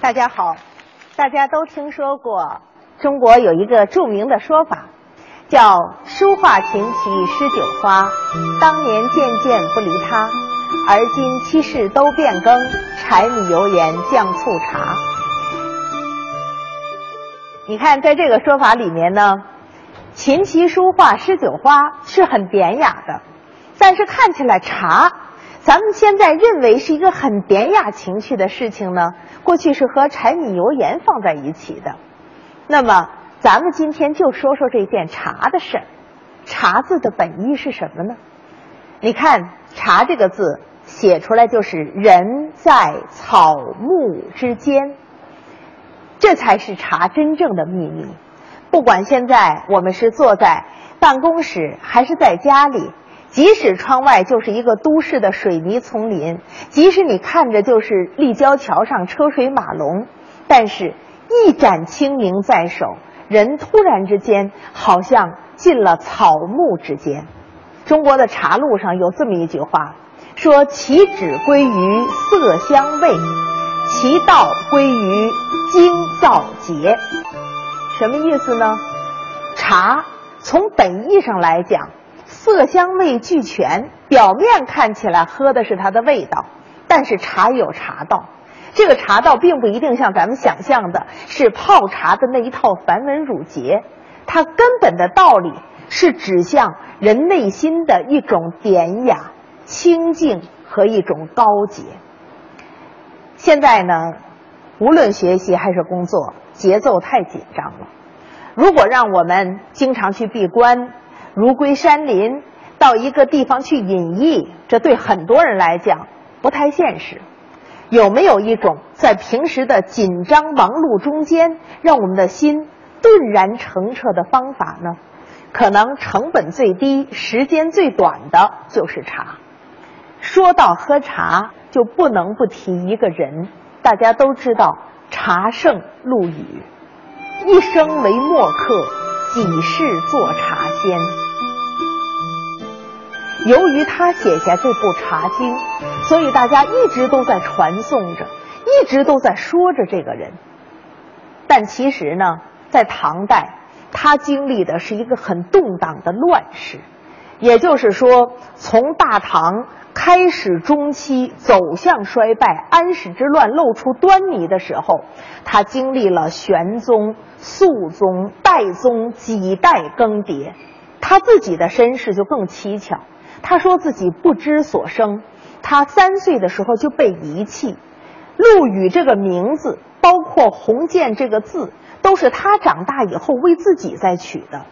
大家好，大家都听说过中国有一个著名的说法，叫“书画琴棋诗酒花”。当年件件不离它，而今七事都变更，柴米油盐酱醋茶。你看，在这个说法里面呢，琴棋书画诗酒花是很典雅的，但是看起来茶。咱们现在认为是一个很典雅情趣的事情呢，过去是和柴米油盐放在一起的。那么，咱们今天就说说这件茶的事儿。茶字的本意是什么呢？你看“茶”这个字写出来就是人在草木之间，这才是茶真正的秘密。不管现在我们是坐在办公室还是在家里。即使窗外就是一个都市的水泥丛林，即使你看着就是立交桥上车水马龙，但是，一盏清明在手，人突然之间好像进了草木之间。中国的茶路上有这么一句话，说其旨归于色香味，其道归于精造节。什么意思呢？茶从本意上来讲。色香味俱全，表面看起来喝的是它的味道，但是茶有茶道。这个茶道并不一定像咱们想象的是泡茶的那一套繁文缛节，它根本的道理是指向人内心的一种典雅、清静和一种高洁。现在呢，无论学习还是工作，节奏太紧张了。如果让我们经常去闭关，如归山林，到一个地方去隐逸，这对很多人来讲不太现实。有没有一种在平时的紧张忙碌中间，让我们的心顿然澄澈的方法呢？可能成本最低、时间最短的就是茶。说到喝茶，就不能不提一个人，大家都知道茶圣陆羽，一生为墨客。几世做茶仙。由于他写下这部《茶经》，所以大家一直都在传颂着，一直都在说着这个人。但其实呢，在唐代，他经历的是一个很动荡的乱世，也就是说，从大唐。开始中期走向衰败，安史之乱露出端倪的时候，他经历了玄宗、肃宗、代宗几代更迭，他自己的身世就更蹊跷。他说自己不知所生，他三岁的时候就被遗弃。陆羽这个名字，包括鸿渐这个字，都是他长大以后为自己在取的。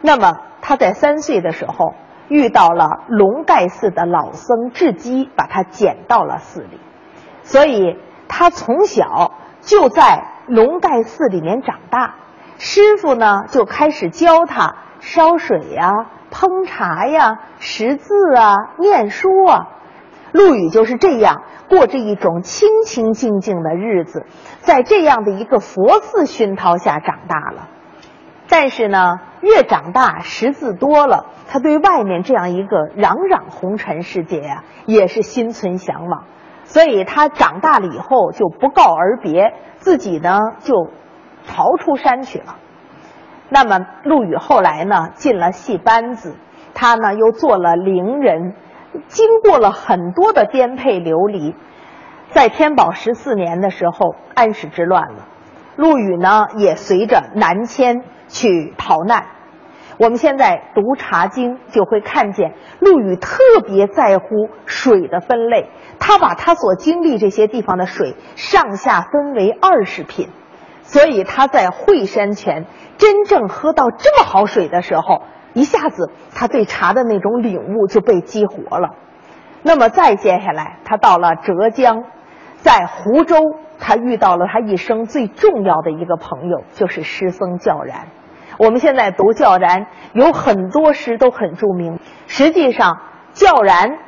那么他在三岁的时候。遇到了龙盖寺的老僧智基，把他捡到了寺里，所以他从小就在龙盖寺里面长大。师傅呢就开始教他烧水呀、烹茶呀、识字啊、念书啊。陆羽就是这样过着一种清清静静的日子，在这样的一个佛寺熏陶下长大了。但是呢，越长大识字多了。他对外面这样一个攘攘红尘世界呀，也是心存向往，所以他长大了以后就不告而别，自己呢就逃出山去了。那么陆羽后来呢进了戏班子，他呢又做了伶人，经过了很多的颠沛流离，在天宝十四年的时候，安史之乱了，陆羽呢也随着南迁去逃难。我们现在读《茶经》，就会看见陆羽特别在乎水的分类。他把他所经历这些地方的水上下分为二十品，所以他在惠山泉真正喝到这么好水的时候，一下子他对茶的那种领悟就被激活了。那么再接下来，他到了浙江，在湖州，他遇到了他一生最重要的一个朋友，就是师僧教然。我们现在读教然，有很多诗都很著名。实际上，教然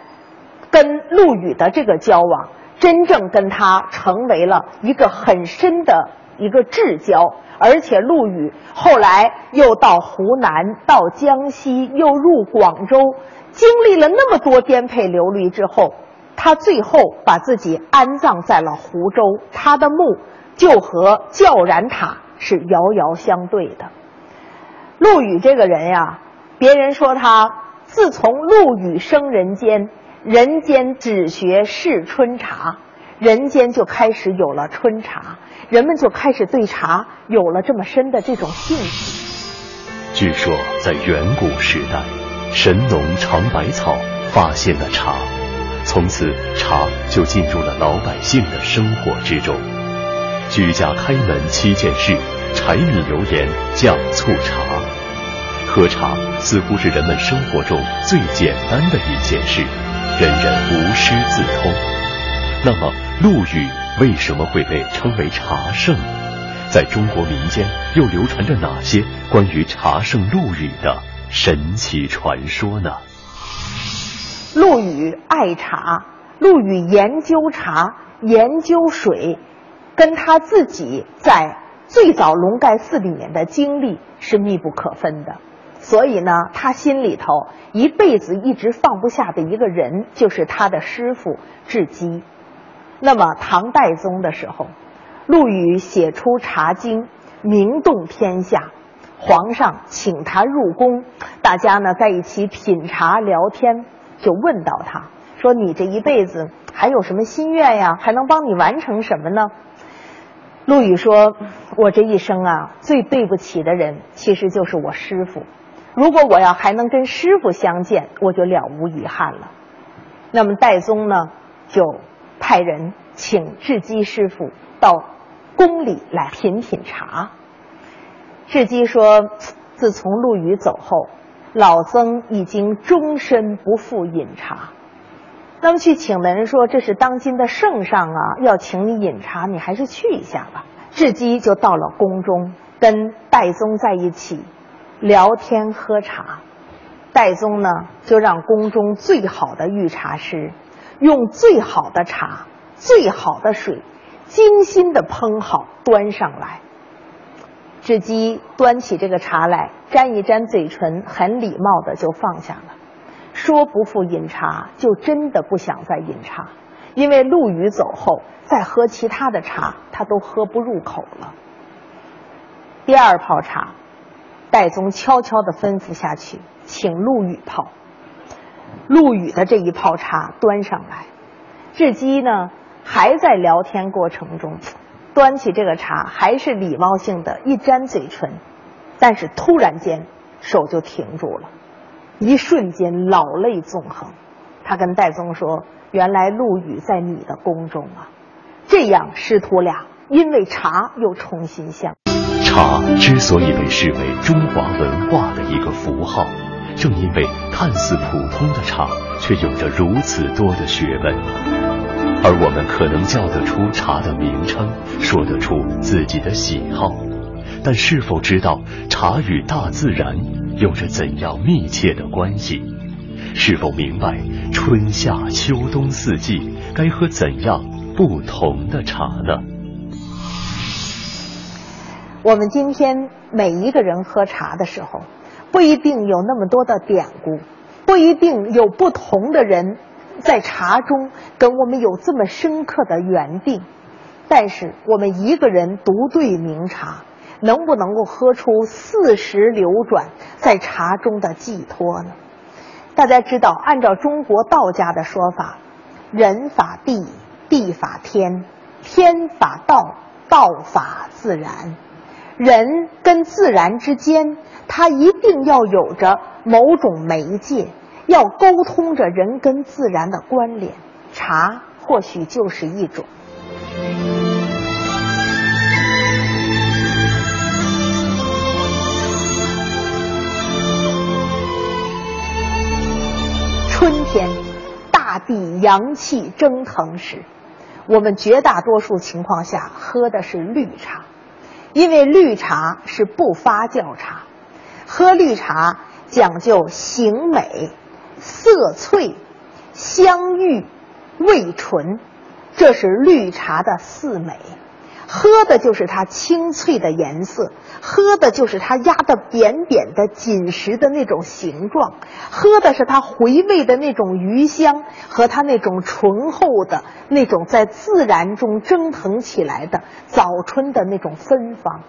跟陆羽的这个交往，真正跟他成为了一个很深的一个至交。而且，陆羽后来又到湖南、到江西，又入广州，经历了那么多颠沛流离之后，他最后把自己安葬在了湖州。他的墓就和教然塔是遥遥相对的。陆羽这个人呀，别人说他自从陆羽生人间，人间只学试春茶，人间就开始有了春茶，人们就开始对茶有了这么深的这种兴趣。据说在远古时代，神农尝百草发现了茶，从此茶就进入了老百姓的生活之中。居家开门七件事，柴米油盐酱醋茶。喝茶似乎是人们生活中最简单的一件事，人人无师自通。那么，陆羽为什么会被称为茶圣？在中国民间又流传着哪些关于茶圣陆羽的神奇传说呢？陆羽爱茶，陆羽研究茶、研究水。跟他自己在最早龙盖寺里面的经历是密不可分的，所以呢，他心里头一辈子一直放不下的一个人就是他的师傅智基。那么唐代宗的时候，陆羽写出《茶经》，名动天下，皇上请他入宫，大家呢在一起品茶聊天，就问到他说：“你这一辈子还有什么心愿呀？还能帮你完成什么呢？”陆羽说：“我这一生啊，最对不起的人其实就是我师傅。如果我要还能跟师傅相见，我就了无遗憾了。”那么戴宗呢，就派人请智基师傅到宫里来品品茶。智基说：“自从陆羽走后，老僧已经终身不复饮茶。”那么去请的人说：“这是当今的圣上啊，要请你饮茶，你还是去一下吧。”智基就到了宫中，跟戴宗在一起聊天喝茶。戴宗呢，就让宫中最好的御茶师，用最好的茶、最好的水，精心的烹好，端上来。智基端起这个茶来，沾一沾嘴唇，很礼貌的就放下了。说不复饮茶，就真的不想再饮茶，因为陆羽走后，再喝其他的茶，他都喝不入口了。第二泡茶，戴宗悄悄的吩咐下去，请陆羽泡。陆羽的这一泡茶端上来，智基呢还在聊天过程中，端起这个茶，还是礼貌性的一沾嘴唇，但是突然间手就停住了。一瞬间，老泪纵横。他跟戴宗说：“原来陆羽在你的宫中啊！”这样，师徒俩因为茶又重新相。茶之所以被视为中华文化的一个符号，正因为看似普通的茶，却有着如此多的学问。而我们可能叫得出茶的名称，说得出自己的喜好，但是否知道茶与大自然？有着怎样密切的关系？是否明白春夏秋冬四季该喝怎样不同的茶呢？我们今天每一个人喝茶的时候，不一定有那么多的典故，不一定有不同的人在茶中跟我们有这么深刻的缘定，但是我们一个人独对名茶。能不能够喝出四时流转在茶中的寄托呢？大家知道，按照中国道家的说法，人法地，地法天，天法道，道法自然。人跟自然之间，它一定要有着某种媒介，要沟通着人跟自然的关联。茶或许就是一种。春天，大地阳气蒸腾时，我们绝大多数情况下喝的是绿茶，因为绿茶是不发酵茶。喝绿茶讲究形美、色翠、香郁、味醇，这是绿茶的四美。喝的就是它清脆的颜色，喝的就是它压的扁扁的紧实的那种形状，喝的是它回味的那种余香和它那种醇厚的那种在自然中蒸腾起来的早春的那种芬芳。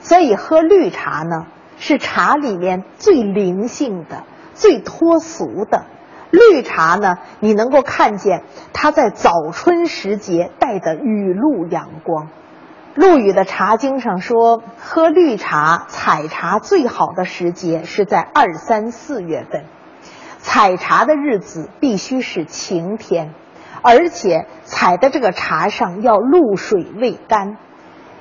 所以喝绿茶呢，是茶里面最灵性的、最脱俗的。绿茶呢，你能够看见它在早春时节带的雨露阳光。陆羽的《茶经》上说，喝绿茶、采茶最好的时节是在二三四月份。采茶的日子必须是晴天，而且采的这个茶上要露水未干。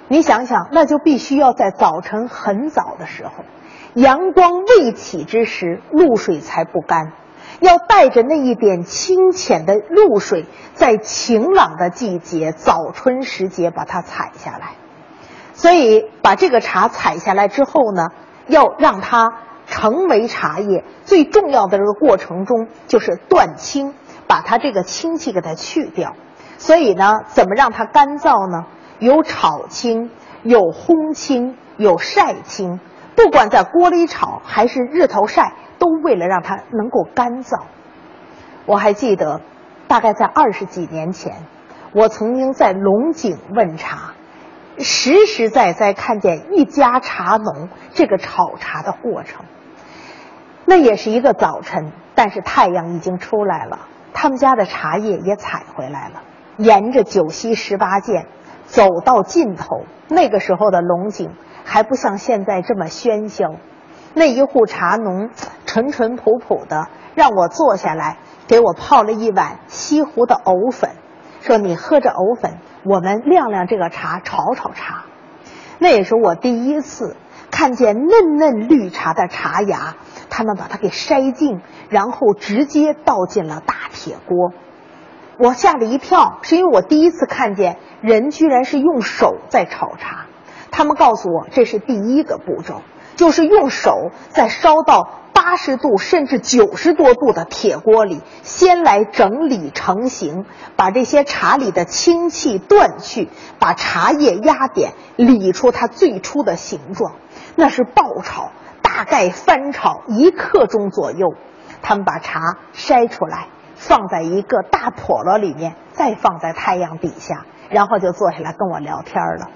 你想想，那就必须要在早晨很早的时候，阳光未起之时，露水才不干。要带着那一点清浅的露水，在晴朗的季节，早春时节把它采下来。所以，把这个茶采下来之后呢，要让它成为茶叶，最重要的这个过程中就是断青，把它这个清气给它去掉。所以呢，怎么让它干燥呢？有炒青，有烘青，有晒青。不管在锅里炒还是日头晒。都为了让它能够干燥。我还记得，大概在二十几年前，我曾经在龙井问茶，实实在在看见一家茶农这个炒茶的过程。那也是一个早晨，但是太阳已经出来了，他们家的茶叶也采回来了，沿着九溪十八涧走到尽头。那个时候的龙井还不像现在这么喧嚣。那一户茶农淳淳朴朴的，让我坐下来，给我泡了一碗西湖的藕粉，说：“你喝着藕粉，我们晾晾这个茶，炒炒茶。”那也是我第一次看见嫩嫩绿茶的茶芽，他们把它给筛净，然后直接倒进了大铁锅。我吓了一跳，是因为我第一次看见人居然是用手在炒茶。他们告诉我，这是第一个步骤。就是用手在烧到八十度甚至九十多度的铁锅里，先来整理成型，把这些茶里的清气断去，把茶叶压扁，理出它最初的形状。那是爆炒，大概翻炒一刻钟左右。他们把茶筛出来，放在一个大笸箩里面，再放在太阳底下，然后就坐下来跟我聊天了。